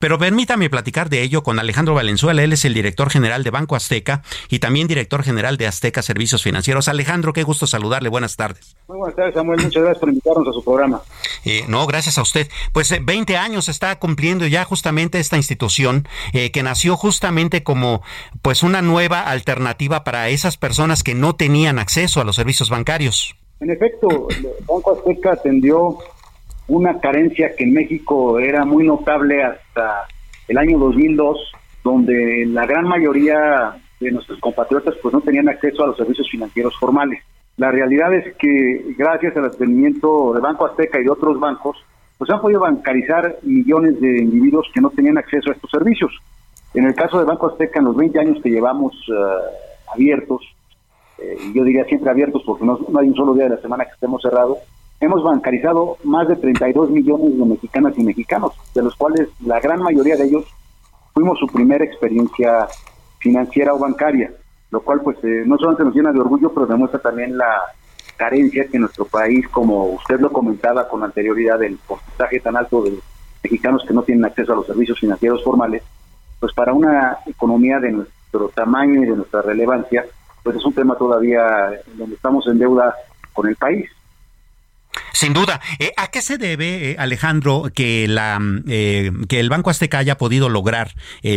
Pero permítame platicar de ello con Alejandro Valenzuela. Él es el director general de Banco Azteca y también director general de Azteca Servicios Financieros. Alejandro, qué gusto saludarle. Buenas tardes. Muy buenas tardes, Samuel. Muchas gracias por invitarnos a su programa. Eh, no, gracias a usted. Pues 20 eh, años está cumpliendo ya justamente esta institución eh, que nació justamente como pues una nueva alternativa para esas personas que no tenían acceso a los servicios bancarios. En efecto, Banco Azteca atendió una carencia que en México era muy notable hasta el año 2002, donde la gran mayoría de nuestros compatriotas pues no tenían acceso a los servicios financieros formales. La realidad es que gracias al atendimiento de Banco Azteca y de otros bancos, pues han podido bancarizar millones de individuos que no tenían acceso a estos servicios. En el caso de Banco Azteca, en los 20 años que llevamos eh, abiertos, eh, yo diría siempre abiertos porque no hay un solo día de la semana que estemos cerrados, hemos bancarizado más de 32 millones de mexicanas y mexicanos, de los cuales la gran mayoría de ellos fuimos su primera experiencia financiera o bancaria, lo cual pues eh, no solamente nos llena de orgullo, pero demuestra también la carencia que nuestro país, como usted lo comentaba con anterioridad, del porcentaje tan alto de mexicanos que no tienen acceso a los servicios financieros formales, pues para una economía de nuestro tamaño y de nuestra relevancia, pues es un tema todavía donde estamos en deuda con el país. Sin duda. Eh, ¿A qué se debe, eh, Alejandro, que, la, mm, eh, que el Banco Azteca haya podido lograr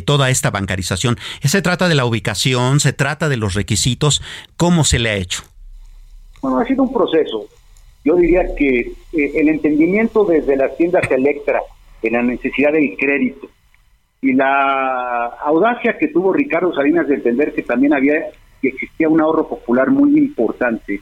toda esta bancarización? ¿Se trata de la ubicación? ¿Se trata de los requisitos? ¿Cómo se le ha hecho? Bueno, ha sido un proceso. Yo diría que el entendimiento desde las tiendas Electra de la necesidad del crédito y la audacia que tuvo Ricardo Salinas de entender que también había que existía un ahorro popular muy importante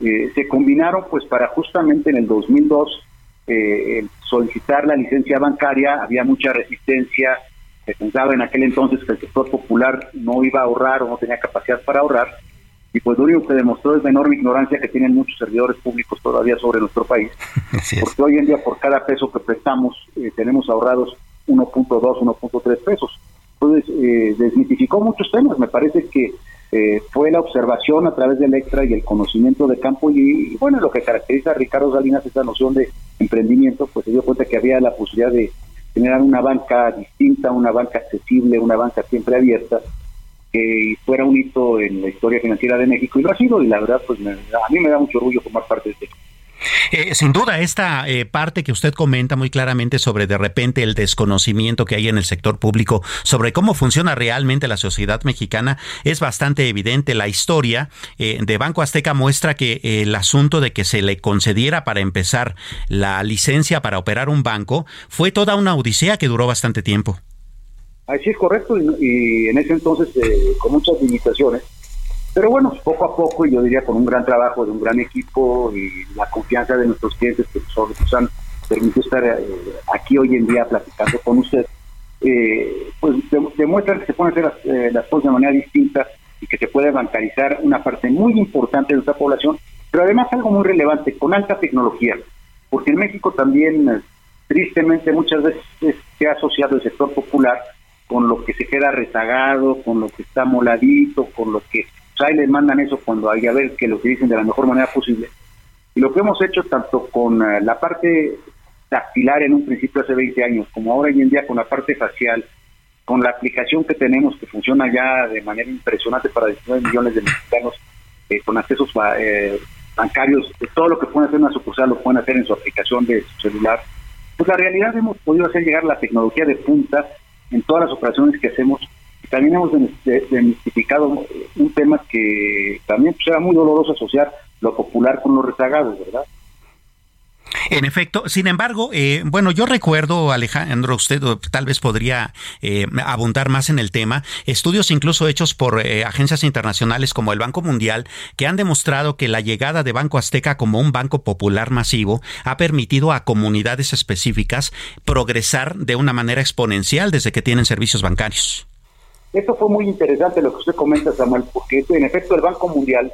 eh, se combinaron pues para justamente en el 2002 eh, solicitar la licencia bancaria, había mucha resistencia, se pensaba en aquel entonces que el sector popular no iba a ahorrar o no tenía capacidad para ahorrar, y pues lo único que demostró es la enorme ignorancia que tienen muchos servidores públicos todavía sobre nuestro país, porque hoy en día por cada peso que prestamos eh, tenemos ahorrados 1.2, 1.3 pesos. Entonces, desmitificó muchos temas, me parece que eh, fue la observación a través del extra y el conocimiento de campo y, bueno, lo que caracteriza a Ricardo Salinas esta noción de emprendimiento, pues se dio cuenta que había la posibilidad de generar una banca distinta, una banca accesible, una banca siempre abierta, que fuera un hito en la historia financiera de México y lo ha sido y la verdad pues a mí me da mucho orgullo formar parte de este eh, sin duda, esta eh, parte que usted comenta muy claramente sobre de repente el desconocimiento que hay en el sector público sobre cómo funciona realmente la sociedad mexicana es bastante evidente. La historia eh, de Banco Azteca muestra que el asunto de que se le concediera para empezar la licencia para operar un banco fue toda una odisea que duró bastante tiempo. Así es correcto y en ese entonces con muchas limitaciones pero bueno, poco a poco, y yo diría con un gran trabajo de un gran equipo y la confianza de nuestros clientes que nos han permitido estar eh, aquí hoy en día platicando con usted, eh, pues demuestran que se pueden hacer las, eh, las, cosas de manera distinta y que se puede bancarizar una parte muy importante de nuestra población, pero además algo muy relevante, con alta tecnología, porque en México también, tristemente, muchas veces se ha asociado el sector popular con lo que se queda rezagado, con lo que está moladito, con lo que les mandan eso cuando hay a ver que lo utilicen de la mejor manera posible. Y lo que hemos hecho tanto con eh, la parte dactilar en un principio hace 20 años, como ahora hoy en día con la parte facial, con la aplicación que tenemos que funciona ya de manera impresionante para 19 millones de mexicanos eh, con accesos eh, bancarios, todo lo que pueden hacer en una sucursal lo pueden hacer en su aplicación de su celular. Pues la realidad hemos podido hacer llegar la tecnología de punta en todas las operaciones que hacemos también hemos demistificado un tema que también pues, era muy doloroso asociar lo popular con lo rezagados, ¿verdad? En efecto, sin embargo, eh, bueno, yo recuerdo, Alejandro, usted tal vez podría eh, abundar más en el tema, estudios incluso hechos por eh, agencias internacionales como el Banco Mundial, que han demostrado que la llegada de Banco Azteca como un banco popular masivo ha permitido a comunidades específicas progresar de una manera exponencial desde que tienen servicios bancarios. Esto fue muy interesante lo que usted comenta, Samuel, porque en efecto el Banco Mundial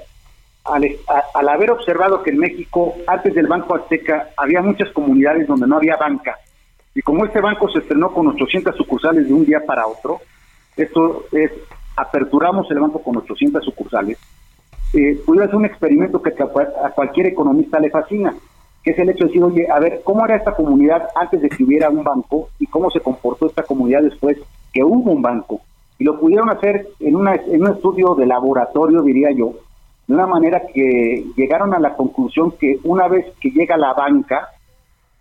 al, haber observado que en México, antes del Banco Azteca, había muchas comunidades donde no había banca, y como este banco se estrenó con 800 sucursales de un día para otro, esto es, aperturamos el banco con 800 sucursales, eh, pudiera un experimento que a cualquier economista le fascina, que es el hecho de decir, oye, a ver, ¿cómo era esta comunidad antes de que hubiera un banco y cómo se comportó esta comunidad después que hubo un banco? Y lo pudieron hacer en, una, en un estudio de laboratorio, diría yo, de una manera que llegaron a la conclusión que una vez que llega la banca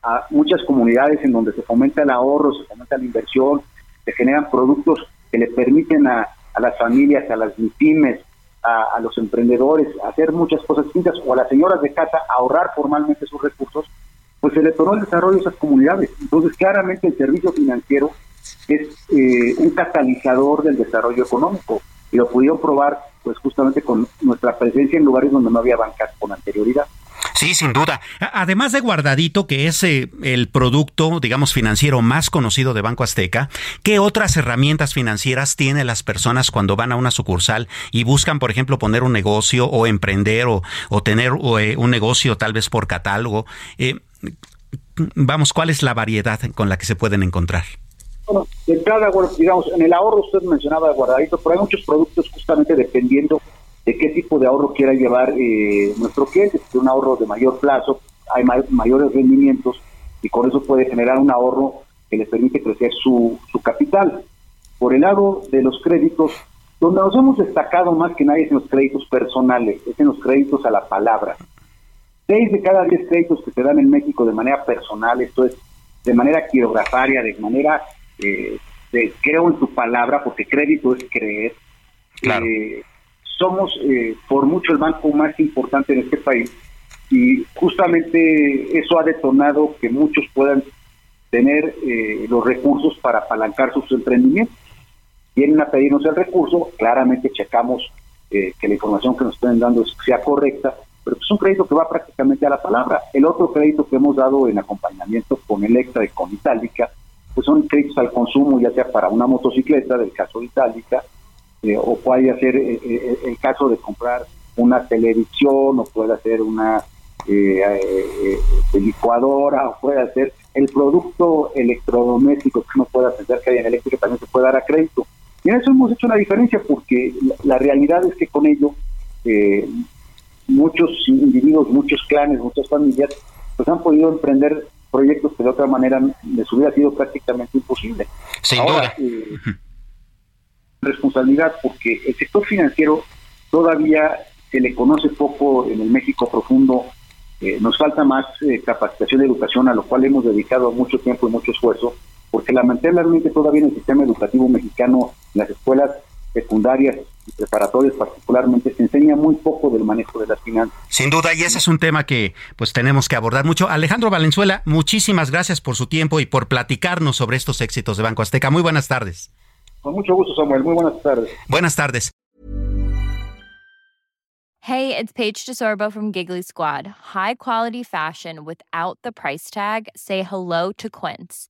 a muchas comunidades en donde se fomenta el ahorro, se fomenta la inversión, se generan productos que le permiten a, las familias, a las pymes, a, los emprendedores hacer muchas cosas distintas o a las señoras de casa ahorrar formalmente sus recursos, pues se le tornó el desarrollo de esas comunidades. Entonces, claramente el servicio financiero es eh, un catalizador del desarrollo económico y lo pudieron probar pues justamente con nuestra presencia en lugares donde no había bancas con anterioridad. Sí, sin duda. Además de Guardadito, que es eh, el producto, digamos, financiero más conocido de Banco Azteca, ¿qué otras herramientas financieras tienen las personas cuando van a una sucursal y buscan, por ejemplo, poner un negocio o emprender o, tener eh, un negocio tal vez por catálogo? Eh, vamos, ¿cuál es la variedad con la que se pueden encontrar? Bueno, de entrada, digamos, en el ahorro usted mencionaba guardadito, pero hay muchos productos justamente dependiendo de qué tipo de ahorro quiera llevar eh, nuestro cliente. Si un ahorro de mayor plazo, hay mayores rendimientos y con eso puede generar un ahorro que le permite crecer su, su capital. Por el lado de los créditos, donde nos hemos destacado más que nadie es en los créditos personales, es en los créditos a la palabra. Seis de cada diez créditos que se dan en México de manera personal, esto es de manera quirografaria, de manera eh, creo en tu palabra, porque crédito es creer. Eh, somos eh, por mucho el banco más importante en este país y justamente eso ha detonado que muchos puedan tener eh, los recursos para apalancar sus emprendimientos. Vienen a pedirnos el recurso, claramente checamos que la información que nos estén dando sea correcta, pero es un crédito que va prácticamente a la palabra. El otro crédito que hemos dado en acompañamiento con Electra y con Itálica pues son créditos al consumo, ya sea para una motocicleta, del caso Itálica, eh, o puede ser eh, eh, el caso de comprar una televisión, o puede ser una licuadora, o puede ser el producto electrodoméstico que uno pueda pensar que hay en eléctrica también se puede dar a crédito. Y en eso hemos hecho una diferencia porque la, realidad es que con ello muchos individuos, muchos clanes, muchas familias, pues han podido emprender proyectos que de otra manera les hubiera sido prácticamente imposible. Sin duda. Eh, responsabilidad porque el sector financiero todavía se le conoce poco en el México profundo. Eh, nos falta más eh, capacitación de educación, a lo cual hemos dedicado mucho tiempo y mucho esfuerzo, porque lamentablemente todavía en el sistema educativo mexicano, en las escuelas secundarias y preparatorias particularmente, se enseña muy poco del manejo de las finanzas. Sin duda, y ese es un tema que pues tenemos que abordar mucho. Alejandro Valenzuela, muchísimas gracias por su tiempo y por platicarnos sobre estos éxitos de Banco Azteca. Muy buenas tardes. Con mucho gusto, Samuel. Muy buenas tardes. Buenas tardes. Hey, it's Paige DeSorbo from Giggly Squad. High quality fashion without the price tag. Say hello to Quince.